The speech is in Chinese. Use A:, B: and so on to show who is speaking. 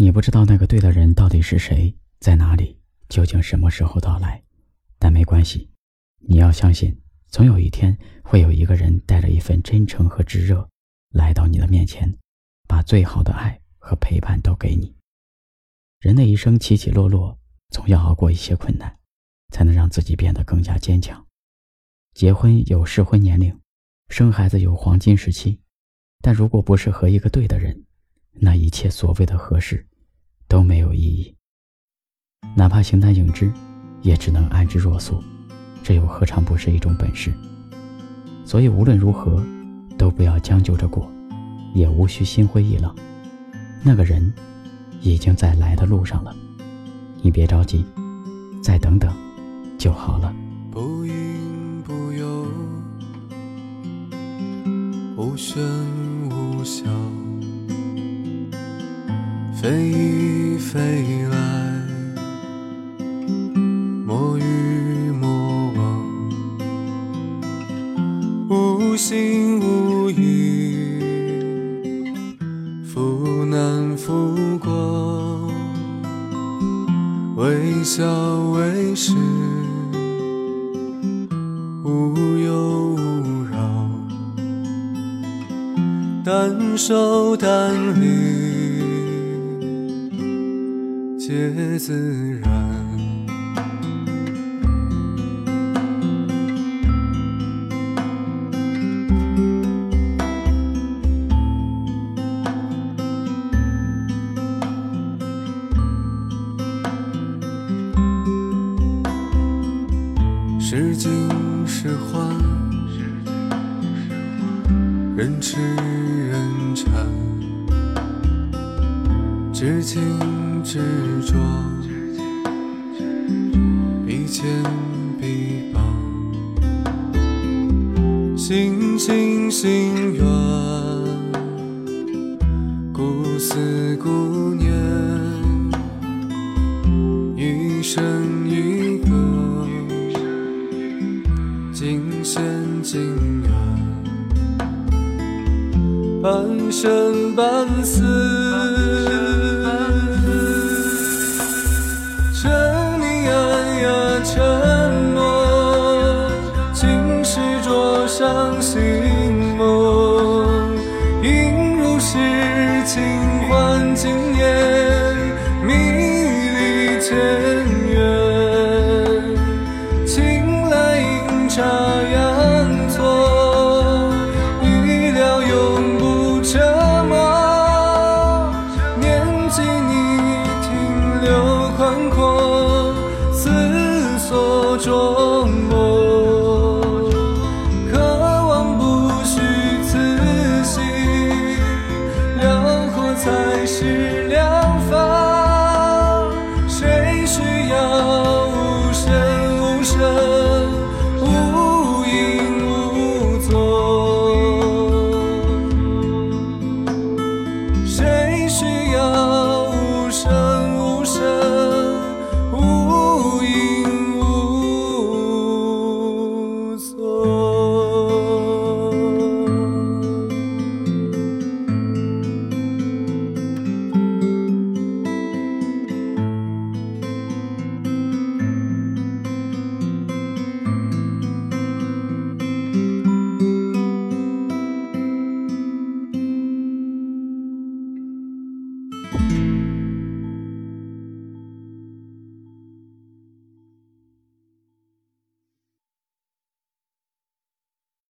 A: 你不知道那个对的人到底是谁，在哪里，究竟什么时候到来，但没关系，你要相信，总有一天会有一个人带着一份真诚和炙热，来到你的面前，把最好的爱和陪伴都给你。人的一生起起落落，总要熬过一些困难，才能让自己变得更加坚强。结婚有适婚年龄，生孩子有黄金时期，但如果不是和一个对的人，那一切所谓的合适。都没有意义。哪怕形单影只，也只能安之若素，这又何尝不是一种本事？所以无论如何，都不要将就着过，也无需心灰意冷。那个人，已经在来的路上了，你别着急，再等等，就好了。
B: 不应不由，无声无响。飞亦飞来，莫与莫忘，无心无意，复难复过，微笑为实，无忧无扰，单手单离。皆自然。是金是幻，人痴人缠，至情。执着，笔牵笔绑，心心心愿，故思故念，一生一个，今现今缘，半生半死。尽管今夜。tu